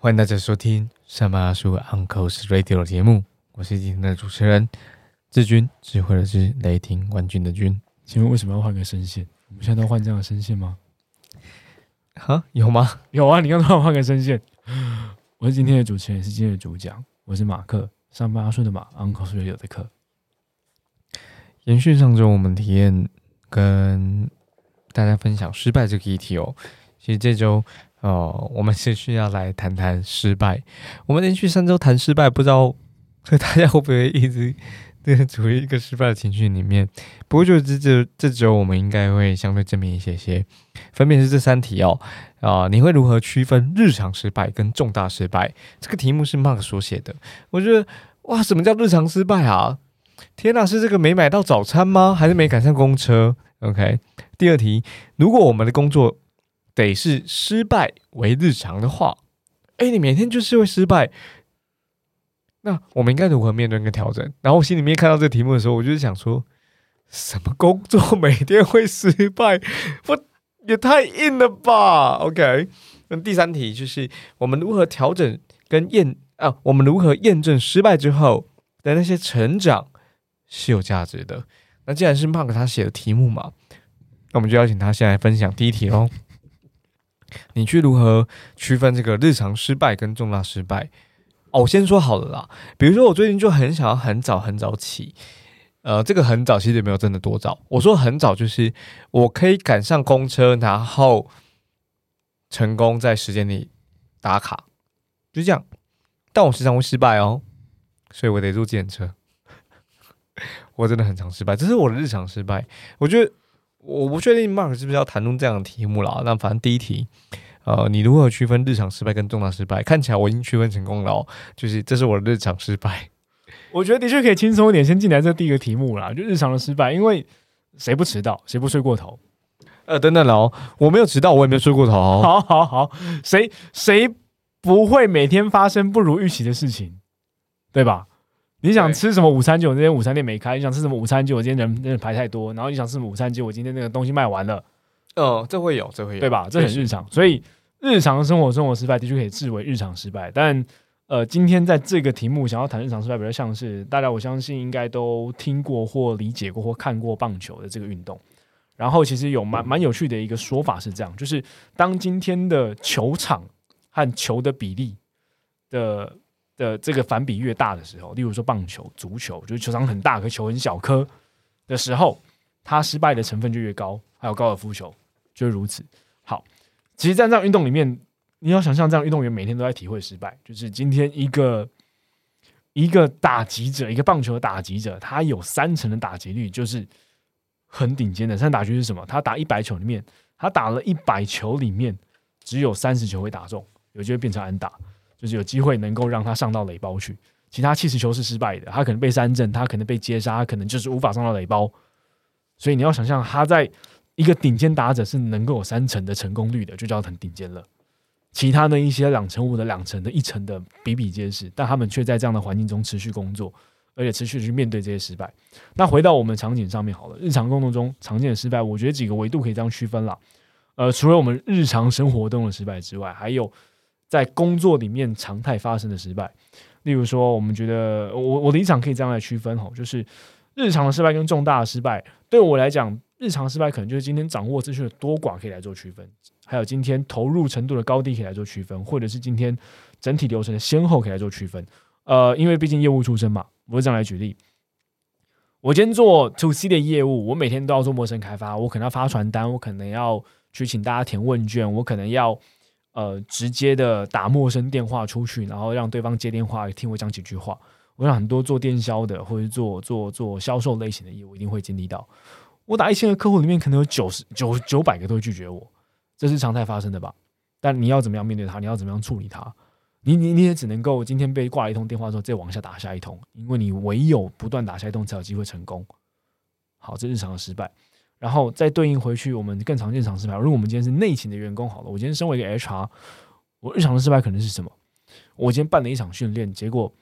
欢迎大家收听上班阿叔 Uncle's Radio 的节目，我是今天的主持人志军，智慧的智，雷霆冠军的军。请问为什么要换个声线？我们现在都换这样的声线吗？哈，有吗？有啊，你刚刚换个声线。我是今天的主持人，也是今天的主讲，我是马克，上班阿叔的马，Uncle's Radio 的课。延续上周我们体验跟大家分享失败这个议题哦，其实这周。哦，我们是需要来谈谈失败。我们连续三周谈失败，不知道大家会不会一直处于一个失败的情绪里面？不过就这这这周，我们应该会相对正面一些些。分别是这三题哦。啊，你会如何区分日常失败跟重大失败？这个题目是 Mark 所写的。我觉得哇，什么叫日常失败啊？天哪，是这个没买到早餐吗？还是没赶上公车？OK。第二题，如果我们的工作得是失败为日常的话，哎，你每天就是会失败，那我们应该如何面对跟调整？然后我心里面看到这个题目的时候，我就是想说，什么工作每天会失败？我也太硬了吧？OK，那第三题就是我们如何调整跟验啊？我们如何验证失败之后的那些成长是有价值的？那既然是 Mark 他写的题目嘛，那我们就邀请他先来分享第一题喽。你去如何区分这个日常失败跟重大失败？哦，我先说好了啦。比如说，我最近就很想要很早很早起，呃，这个很早其实也没有真的多早。我说很早就是我可以赶上公车，然后成功在时间里打卡，就这样。但我时常会失败哦，所以我得坐检车。我真的很常失败，这是我的日常失败。我觉得。我不确定 Mark 是不是要谈论这样的题目啦。那反正第一题，呃，你如何区分日常失败跟重大失败？看起来我已经区分成功了，就是这是我的日常失败。我觉得的确可以轻松一点，先进来这第一个题目啦，就日常的失败。因为谁不迟到，谁不睡过头？呃，等等哦，我没有迟到，我也没有睡过头。好好好，谁谁不会每天发生不如预期的事情，对吧？你想吃什么午餐？结果那天午餐店没开。你想吃什么午餐？酒？我今天人人排太多。然后你想吃什么午餐？结果今天那个东西卖完了。哦，这会有，这会有，对吧？这很日常。所以日常生活生活失败的确可以视为日常失败。但呃，今天在这个题目想要谈日常失败，比较像是大家我相信应该都听过或理解过或看过棒球的这个运动。然后其实有蛮蛮有趣的一个说法是这样：就是当今天的球场和球的比例的。的这个反比越大的时候，例如说棒球、足球，就是球场很大，可球很小颗的时候，它失败的成分就越高。还有高尔夫球就是如此。好，其实，在这样运动里面，你要想象这样运动员每天都在体会失败。就是今天一个一个打击者，一个棒球的打击者，他有三成的打击率，就是很顶尖的。三打击是什么？他打一百球里面，他打了一百球里面，只有三十球会打中，有机会变成安打。就是有机会能够让他上到垒包去，其他七十球是失败的，他可能被三振，他可能被接杀，他可能就是无法上到垒包。所以你要想象他在一个顶尖打者是能够有三成的成功率的，就叫很顶尖了。其他的一些两成五的、两成的、一成的比比皆是，但他们却在这样的环境中持续工作，而且持续去面对这些失败。那回到我们场景上面好了，日常工作中常见的失败，我觉得几个维度可以这样区分了。呃，除了我们日常生活中的失败之外，还有。在工作里面常态发生的失败，例如说，我们觉得我我的立场可以这样来区分哈，就是日常的失败跟重大的失败，对我来讲，日常失败可能就是今天掌握资讯的多寡可以来做区分，还有今天投入程度的高低可以来做区分，或者是今天整体流程的先后可以来做区分。呃，因为毕竟业务出身嘛，我这样来举例，我今天做 to C 的业务，我每天都要做陌生开发，我可能要发传单，我可能要去请大家填问卷，我可能要。呃，直接的打陌生电话出去，然后让对方接电话听我讲几句话。我想很多做电销的或者做做做销售类型的业务一定会经历到。我打一千个客户里面，可能有九十九九百个都会拒绝我，这是常态发生的吧？但你要怎么样面对他？你要怎么样处理他？你你你也只能够今天被挂了一通电话之后，再往下打下一通，因为你唯有不断打下一通，才有机会成功。好，这日常的失败。然后再对应回去，我们更常见常失败。如果我们今天是内勤的员工，好了，我今天身为一个 HR，我日常的失败可能是什么？我今天办了一场训练，结果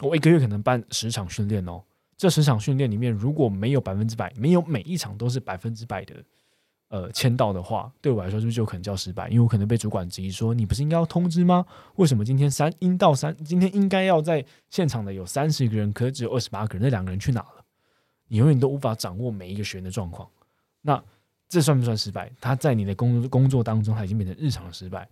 我一个月可能办十场训练哦，这十场训练里面如果没有百分之百，没有每一场都是百分之百的呃签到的话，对我来说是不是就可能叫失败？因为我可能被主管质疑说，你不是应该要通知吗？为什么今天三应到三，今天应该要在现场的有三十个人，可是只有二十八个人，那两个人去哪了？你永远都无法掌握每一个学员的状况，那这算不算失败？他在你的工工作当中，他已经变成日常的失败。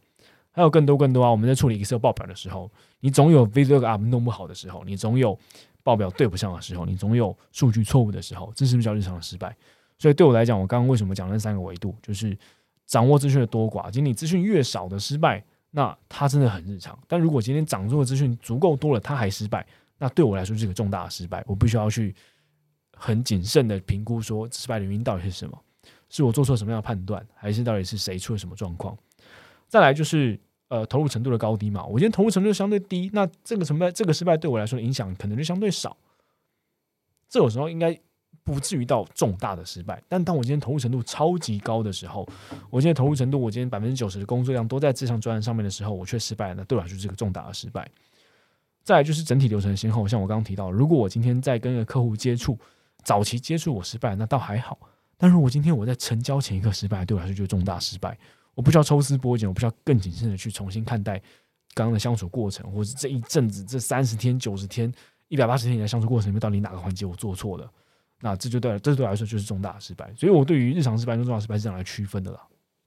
还有更多更多啊！我们在处理 Excel 报表的时候，你总有 VLOOKUP 弄不好的时候，你总有报表对不上的时候，你总有数据错误的时候，这是不是叫日常的失败？所以对我来讲，我刚刚为什么讲那三个维度，就是掌握资讯的多寡。今天你资讯越少的失败，那它真的很日常。但如果今天掌握的资讯足够多了，它还失败，那对我来说是个重大的失败。我必须要去很谨慎的评估，说失败的原因到底是什么？是我做错什么样的判断，还是到底是谁出了什么状况？再来就是。呃，投入程度的高低嘛，我今天投入程度相对低，那这个成败，这个失败对我来说影响可能就相对少。这有时候应该不至于到重大的失败，但当我今天投入程度超级高的时候，我今天投入程度，我今天百分之九十的工作量都在这项专案上面的时候，我却失败了，那对我来说是个重大的失败。再来就是整体流程的先后，像我刚刚提到，如果我今天在跟一个客户接触，早期接触我失败，那倒还好；但如果今天我在成交前一刻失败，对我来说就是重大失败。我不需要抽丝剥茧，我不需要更谨慎的去重新看待刚刚的相处过程，或者这一阵子这三十天、九十天、一百八十天以来相处过程里面，到底哪个环节我做错了？那这就对，这对我来说就是重大失败。所以我对于日常失败跟重大失败是这样来区分的啦。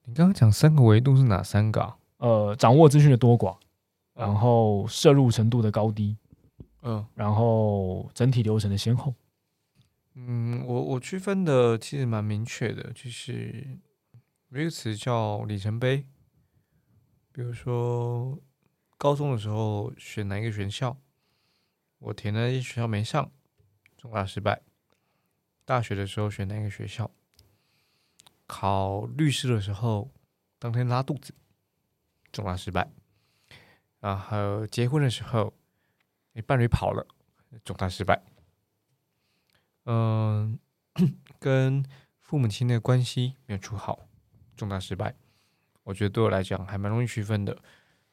你刚刚讲三个维度是哪三个？呃，掌握资讯的多寡，然后摄入程度的高低，嗯，然后整体流程的先后。嗯，我我区分的其实蛮明确的，就是。有一个词叫里程碑，比如说高中的时候选哪一个学校，我填的学校没上，重大失败。大学的时候选哪个学校，考律师的时候当天拉肚子，重大失败。然后结婚的时候，你伴侣跑了，重大失败。嗯，跟父母亲的关系没有处好。重大失败，我觉得对我来讲还蛮容易区分的。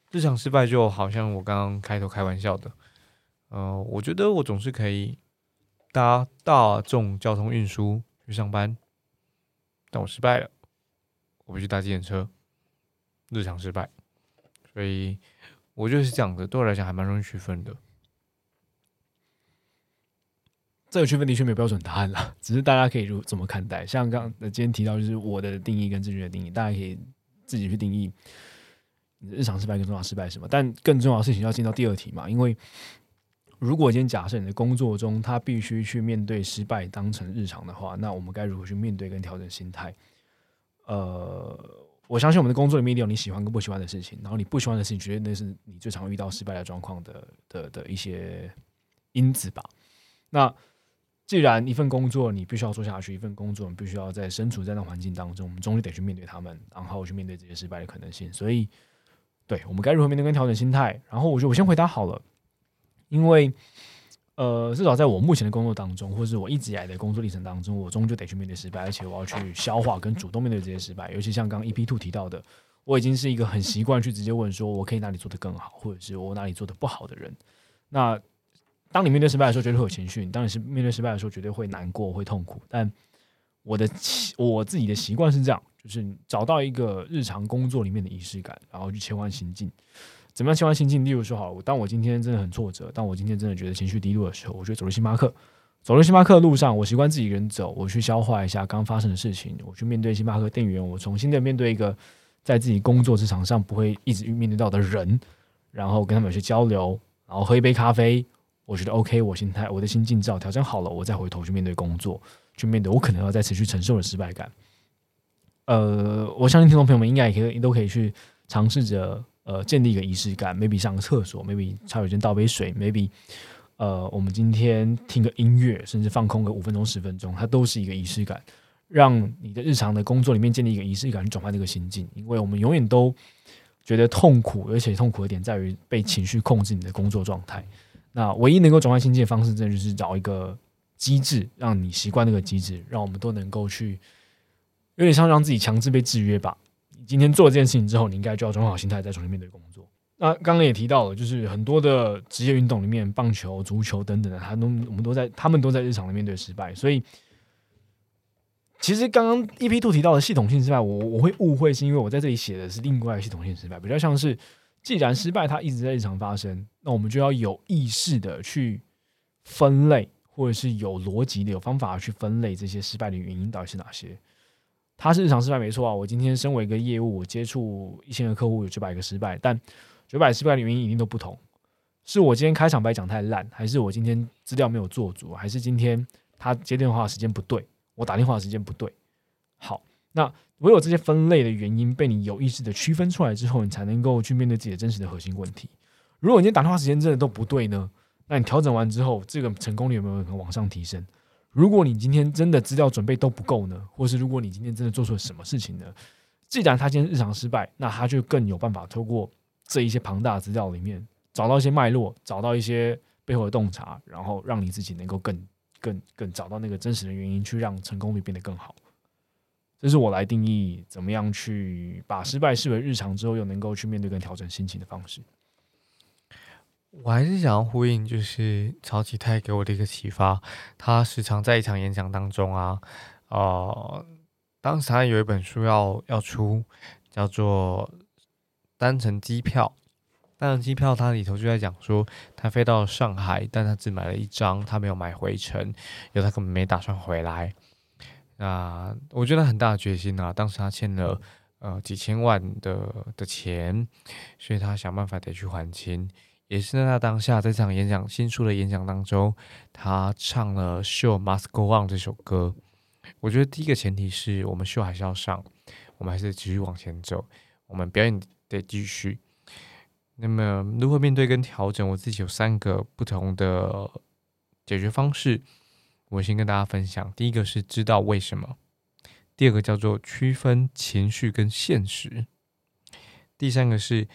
日常失败就好像我刚刚开头开玩笑的，呃，我觉得我总是可以搭大众交通运输去上班，但我失败了，我不去搭计程车，日常失败。所以我就是这样的，对我来讲还蛮容易区分的。这个区分的确没有标准答案了，只是大家可以如怎么看待。像刚今天提到，就是我的定义跟正确的定义，大家可以自己去定义你日常失败跟重大失败什么。但更重要的事情要进到第二题嘛，因为如果今天假设你的工作中他必须去面对失败当成日常的话，那我们该如何去面对跟调整心态？呃，我相信我们的工作里面一定有你喜欢跟不喜欢的事情，然后你不喜欢的事情，绝对那是你最常遇到失败的状况的的的一些因子吧。那既然一份工作你必须要做下去，一份工作你必须要在身处在那环境当中，我们终于得去面对他们，然后去面对这些失败的可能性。所以，对我们该如何面对跟调整心态？然后，我觉得我先回答好了，因为呃，至少在我目前的工作当中，或是我一直以来的工作历程当中，我终究得去面对失败，而且我要去消化跟主动面对这些失败。尤其像刚刚 EP Two 提到的，我已经是一个很习惯去直接问说，我可以哪里做得更好，或者是我哪里做的不好的人。那当你面对失败的时候，绝对会有情绪；当你是面对失败的时候，绝对会难过、会痛苦。但我的我自己的习惯是这样，就是找到一个日常工作里面的仪式感，然后去切换心境。怎么样切换心境？例如说，好，当我今天真的很挫折，当我今天真的觉得情绪低落的时候，我就走入星巴克。走入星巴克的路上，我习惯自己一个人走，我去消化一下刚发生的事情，我去面对星巴克店员，我重新的面对一个在自己工作职场上不会一直面对到的人，然后跟他们有些交流，然后喝一杯咖啡。我觉得 OK，我心态、我的心境照调整好了，我再回头去面对工作，去面对我可能要再持续承受的失败感。呃，我相信听众朋友们应该也可以都可以去尝试着呃建立一个仪式感，maybe 上个厕所，maybe 茶水间倒杯水，maybe 呃我们今天听个音乐，甚至放空个五分钟、十分钟，它都是一个仪式感，让你的日常的工作里面建立一个仪式感，转换这个心境。因为我们永远都觉得痛苦，而且痛苦的点在于被情绪控制你的工作状态。那唯一能够转换心境的方式，这就是找一个机制，让你习惯那个机制，让我们都能够去，有点像让自己强制被制约吧。你今天做了这件事情之后，你应该就要转换好心态，再重新面对工作。那刚刚也提到了，就是很多的职业运动里面，棒球、足球等等的，他都我们都在，他们都在日常的面对失败。所以，其实刚刚 EP Two 提到的系统性失败，我我会误会，是因为我在这里写的是另外系统性失败，比较像是，既然失败它一直在日常发生，那我们就要有意识的去分类，或者是有逻辑的、有方法去分类这些失败的原因到底是哪些。它是日常失败没错啊，我今天身为一个业务，我接触一千个客户，有九百个失败，但九百失败的原因一定都不同，是我今天开场白讲太烂，还是我今天资料没有做足，还是今天他接电话时间不对，我打电话时间不对。好，那唯有这些分类的原因被你有意识的区分出来之后，你才能够去面对自己的真实的核心问题。如果你今天打电话时间真的都不对呢？那你调整完之后，这个成功率有没有可能往上提升？如果你今天真的资料准备都不够呢？或是如果你今天真的做错了什么事情呢？既然他今天日常失败，那他就更有办法透过。这一些庞大的资料里面，找到一些脉络，找到一些背后的洞察，然后让你自己能够更、更、更找到那个真实的原因，去让成功率变得更好。这是我来定义怎么样去把失败视为日常之后，又能够去面对跟调整心情的方式。我还是想要呼应，就是曹启泰给我的一个启发。他时常在一场演讲当中啊，呃，当时他有一本书要要出，叫做。单程机票，单程机票，它里头就在讲说，他飞到上海，但他只买了一张，他没有买回程，因为他根本没打算回来。那我觉得很大的决心啊，当时他欠了呃几千万的的钱，所以他想办法得去还清。也是在他当下这场演讲新出的演讲当中，他唱了《Show Must Go On》这首歌。我觉得第一个前提是我们秀还是要上，我们还是继续往前走，我们表演。得继续。那么，如何面对跟调整？我自己有三个不同的解决方式。我先跟大家分享。第一个是知道为什么；第二个叫做区分情绪跟现实；第三个是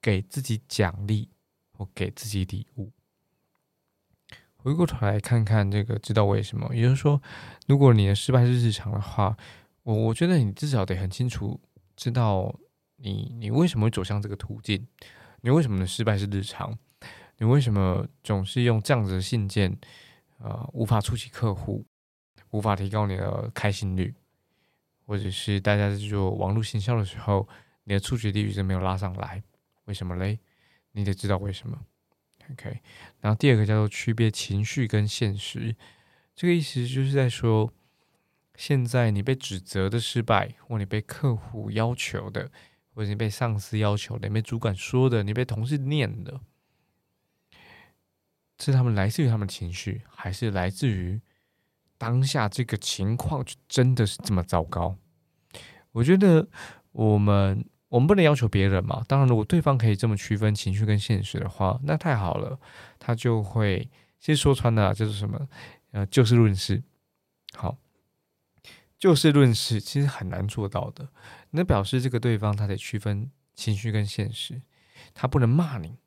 给自己奖励或给自己礼物。回过头来看看这个知道为什么，也就是说，如果你的失败是日常的话，我我觉得你至少得很清楚知道。你你为什么会走向这个途径？你为什么的失败是日常？你为什么总是用这样子的信件，呃，无法触及客户，无法提高你的开心率，或者是大家在做网络行销的时候，你的触及率一直没有拉上来？为什么嘞？你得知道为什么。OK，然后第二个叫做区别情绪跟现实，这个意思就是在说，现在你被指责的失败，或你被客户要求的。或者你被上司要求的，你被主管说的，你被同事念的，是他们来自于他们的情绪，还是来自于当下这个情况就真的是这么糟糕？我觉得我们我们不能要求别人嘛。当然，如果对方可以这么区分情绪跟现实的话，那太好了。他就会其实说穿了就是什么，呃，就事论事。好。就事论事，其实很难做到的。那表示这个对方他得区分情绪跟现实，他不能骂你，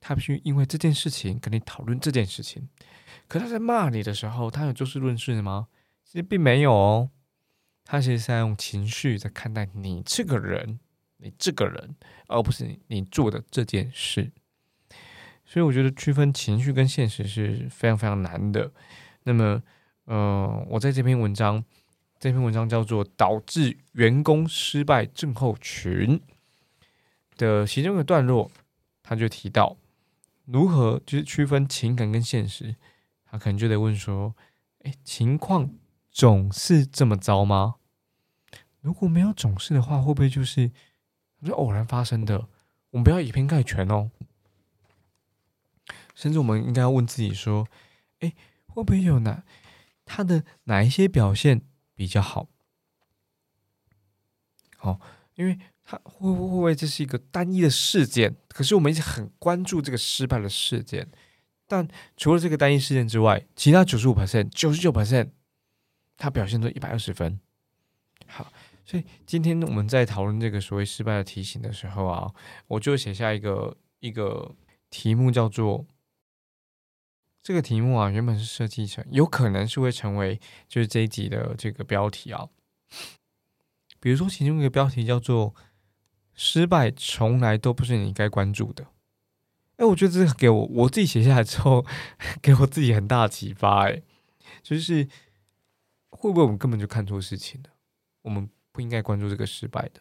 他必须因为这件事情跟你讨论这件事情。可他在骂你的时候，他有就事论事吗？其实并没有哦，他其实是在用情绪在看待你这个人，你这个人，而不是你你做的这件事。所以我觉得区分情绪跟现实是非常非常难的。那么，呃，我在这篇文章。这篇文章叫做《导致员工失败症候群》的其中一个段落，他就提到如何就是区分情感跟现实。他可能就得问说：“哎，情况总是这么糟吗？如果没有总是的话，会不会就是是偶然发生的？我们不要以偏概全哦。甚至我们应该要问自己说：哎，会不会有哪他的哪一些表现？”比较好，好，因为他会不会这是一个单一的事件？可是我们一直很关注这个失败的事件，但除了这个单一事件之外，其他九十五 percent、九十九 percent，他表现出一百二十分。好，所以今天我们在讨论这个所谓失败的题型的时候啊，我就写下一个一个题目，叫做。这个题目啊，原本是设计成，有可能是会成为就是这一集的这个标题啊。比如说，其中一个标题叫做“失败从来都不是你该关注的。哎，我觉得这个给我我自己写下来之后，给我自己很大的启发。哎，就是会不会我们根本就看错事情了？我们不应该关注这个失败的。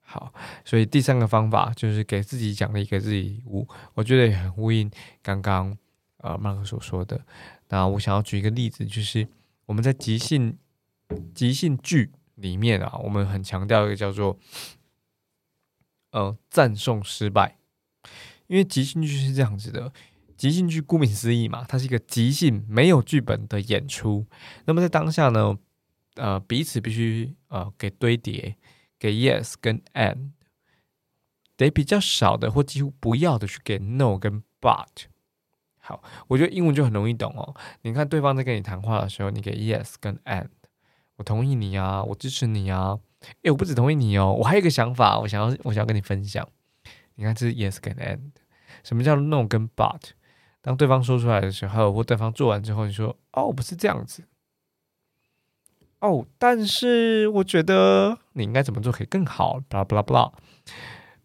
好，所以第三个方法就是给自己奖励，给自己礼物。我觉得也很呼应刚刚呃麦克所说的。那我想要举一个例子，就是我们在即兴即兴剧里面啊，我们很强调一个叫做呃赞颂失败。因为即兴剧是这样子的，即兴剧顾名思义嘛，它是一个即兴没有剧本的演出。那么在当下呢，呃，彼此必须呃给堆叠，给 yes 跟 and，得比较少的或几乎不要的去给 no 跟 but。好，我觉得英文就很容易懂哦。你看对方在跟你谈话的时候，你给 yes 跟 and，我同意你啊，我支持你啊。诶，我不止同意你哦，我还有一个想法，我想要我想要跟你分享。你看，这是 yes 跟 and。什么叫 no 跟 but？当对方说出来的时候，或对方做完之后，你说：“哦，不是这样子。”哦，但是我觉得你应该怎么做可以更好？blah blah blah。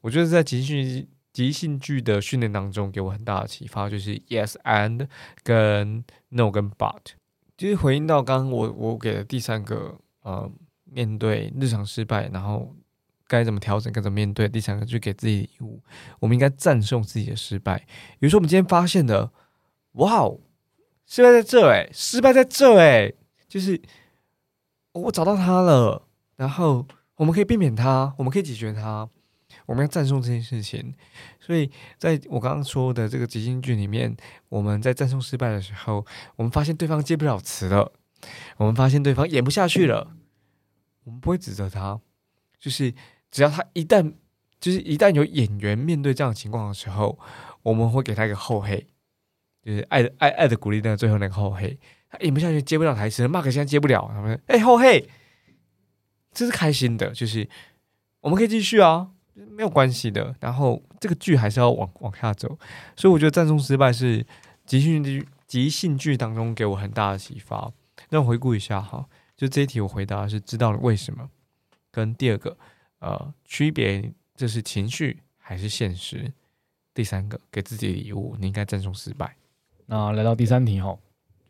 我觉得在即兴即兴剧的训练当中，给我很大的启发，就是 yes and 跟 no 跟 but。其实回应到刚刚我我给的第三个呃，面对日常失败，然后。该怎么调整？该怎么面对？第三个就给自己礼物。我们应该赞颂自己的失败。比如说，我们今天发现的，哇哦，失败在这哎，失败在这哎，就是我找到他了，然后我们可以避免他，我们可以解决他。我们要赞颂这件事情。所以，在我刚刚说的这个即兴剧里面，我们在赞颂失败的时候，我们发现对方接不了词了，我们发现对方演不下去了，我们不会指责他，就是。只要他一旦就是一旦有演员面对这样的情况的时候，我们会给他一个后黑，就是爱的爱爱的鼓励那个最后那个后黑，他演不下去接不了台词，Mark 现在接不了，他们哎后黑，这是开心的，就是我们可以继续啊，没有关系的。然后这个剧还是要往往下走，所以我觉得战中失败是即兴剧即兴剧当中给我很大的启发。那回顾一下哈，就这一题我回答是知道了为什么，跟第二个。呃，区别这是情绪还是现实？第三个，给自己礼物，你应该赞颂失败。那来到第三题哈，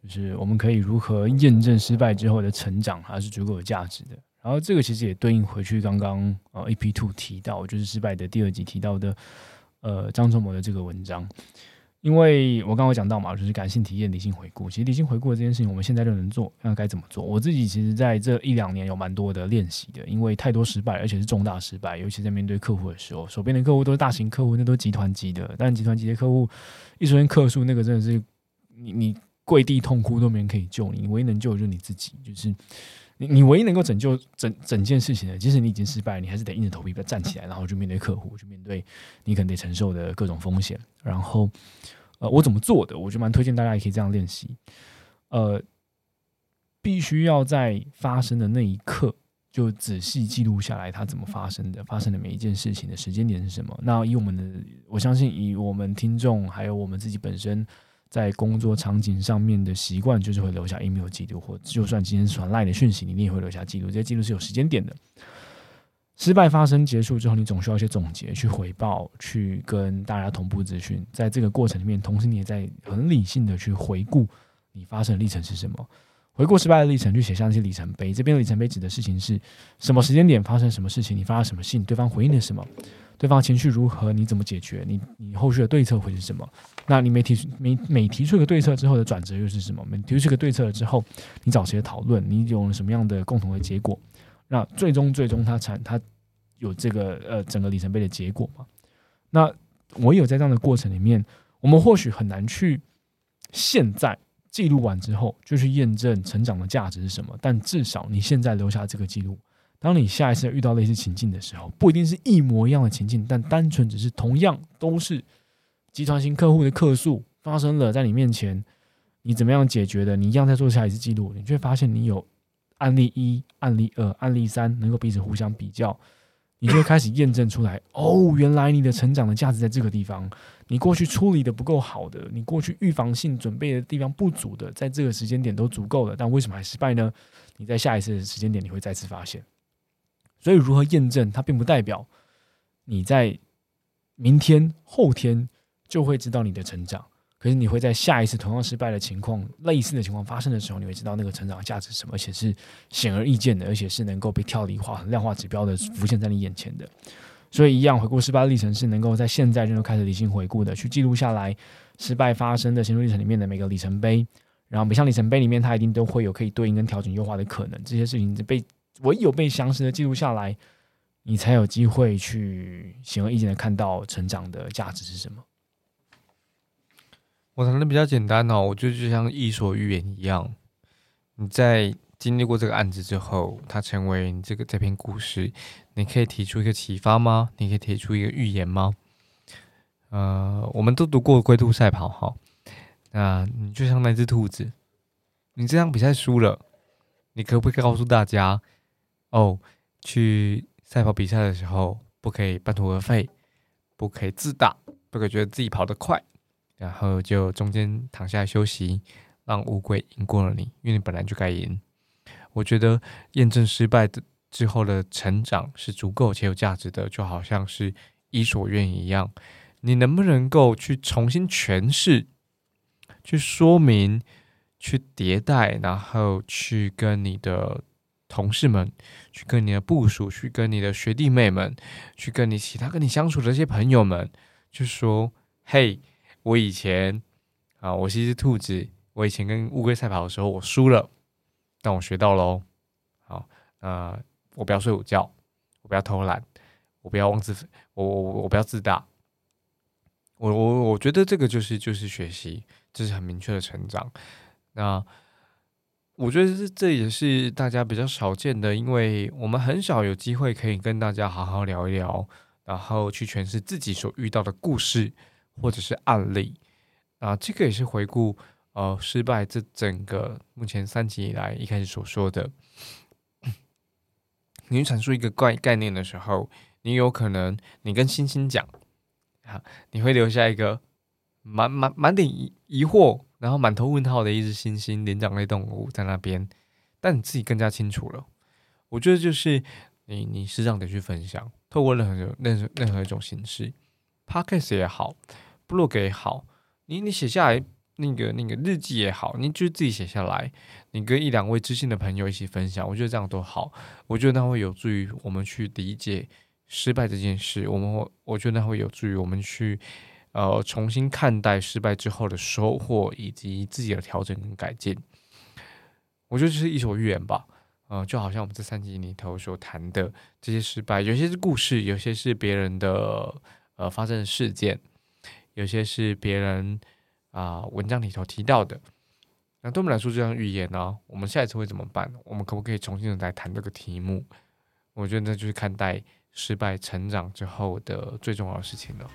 就是我们可以如何验证失败之后的成长还是足够有价值的？然后这个其实也对应回去刚刚呃 A P Two 提到，就是失败的第二集提到的呃张忠谋的这个文章。因为我刚刚讲到嘛，就是感性体验、理性回顾。其实理性回顾这件事情，我们现在就能做。那该怎么做？我自己其实在这一两年有蛮多的练习的，因为太多失败，而且是重大失败，尤其在面对客户的时候，手边的客户都是大型客户，那都是集团级的。但集团级的客户一出现客诉，那个真的是你你跪地痛哭都没人可以救你，唯一能救的就是你自己。就是你唯一能够拯救整整件事情的，即使你已经失败，你还是得硬着头皮站起来，然后去面对客户，去面对你可能得承受的各种风险，然后。呃，我怎么做的？我就蛮推荐大家也可以这样练习。呃，必须要在发生的那一刻就仔细记录下来它怎么发生的，发生的每一件事情的时间点是什么。那以我们的，我相信以我们听众还有我们自己本身在工作场景上面的习惯，就是会留下 email 记录，或就算今天传来的讯息，你也会留下记录。这些记录是有时间点的。失败发生结束之后，你总需要一些总结，去回报，去跟大家同步资讯。在这个过程里面，同时你也在很理性的去回顾你发生的历程是什么，回顾失败的历程，去写下那些里程碑。这边的里程碑指的事情是什么时间点发生什么事情，你发了什么信，对方回应了什么，对方情绪如何，你怎么解决，你你后续的对策会是什么？那你每提出每每提出一个对策之后的转折又是什么？每提出一个对策了之后，你找谁讨论？你有什么样的共同的结果？那最终最终它产它有这个呃整个里程碑的结果嘛？那我有在这样的过程里面，我们或许很难去现在记录完之后就去验证成长的价值是什么，但至少你现在留下这个记录，当你下一次遇到类似情境的时候，不一定是一模一样的情境，但单纯只是同样都是集团型客户的客诉发生了在你面前，你怎么样解决的？你一样在做下一次记录，你却发现你有。案例一、案例二、案例三，能够彼此互相比较，你就会开始验证出来。哦，原来你的成长的价值在这个地方。你过去处理的不够好的，你过去预防性准备的地方不足的，在这个时间点都足够了，但为什么还失败呢？你在下一次的时间点，你会再次发现。所以，如何验证它，并不代表你在明天、后天就会知道你的成长。可是你会在下一次同样失败的情况、类似的情况发生的时候，你会知道那个成长的价值是什么，而且是显而易见的，而且是能够被跳离化、量化指标的浮现在你眼前的。所以，一样回顾失败历程是能够在现在就能开始理性回顾的，去记录下来失败发生的心路历程里面的每个里程碑。然后每项里程碑里面，它一定都会有可以对应跟调整优化的可能。这些事情被唯有被详实的记录下来，你才有机会去显而易见的看到成长的价值是什么。我谈的比较简单哦，我觉得就像伊索寓言一样，你在经历过这个案子之后，它成为你这个这篇故事，你可以提出一个启发吗？你可以提出一个预言吗？呃，我们都读过《龟兔赛跑》哈，那你就像那只兔子，你这场比赛输了，你可不可以告诉大家，哦，去赛跑比赛的时候不可以半途而废，不可以自大，不可以觉得自己跑得快。然后就中间躺下来休息，让乌龟赢过了你，因为你本来就该赢。我觉得验证失败的之后的成长是足够且有价值的，就好像是伊索寓言一样。你能不能够去重新诠释、去说明、去迭代，然后去跟你的同事们、去跟你的部属、去跟你的学弟妹们、去跟你其他跟你相处的这些朋友们，就说：“嘿。”我以前啊，我是一只兔子。我以前跟乌龟赛跑的时候，我输了，但我学到喽。好，呃，我不要睡午觉，我不要偷懒，我不要妄自，我我我不要自大。我我我觉得这个就是就是学习，这是很明确的成长。那我觉得这这也是大家比较少见的，因为我们很少有机会可以跟大家好好聊一聊，然后去诠释自己所遇到的故事。或者是案例啊，这个也是回顾呃失败这整个目前三集以来一开始所说的，你阐述一个概概念的时候，你有可能你跟星星讲啊，你会留下一个满满满点疑疑惑，然后满头问号的一只猩猩灵长类动物在那边，但你自己更加清楚了。我觉得就是你你是这样的去分享，透过任何任任何一种形式。Podcast 也好，blog 也好，你你写下来那个那个日记也好，你就自己写下来，你跟一两位知心的朋友一起分享，我觉得这样都好。我觉得那会有助于我们去理解失败这件事。我们，我觉得那会有助于我们去呃重新看待失败之后的收获以及自己的调整跟改进。我觉得这是一首寓言吧，呃，就好像我们这三集里头所谈的这些失败，有些是故事，有些是别人的。呃，发生的事件，有些是别人啊文章里头提到的。那对我们来说，这样预言呢，我们下一次会怎么办？我们可不可以重新的来谈这个题目？我觉得那就是看待失败、成长之后的最重要的事情了。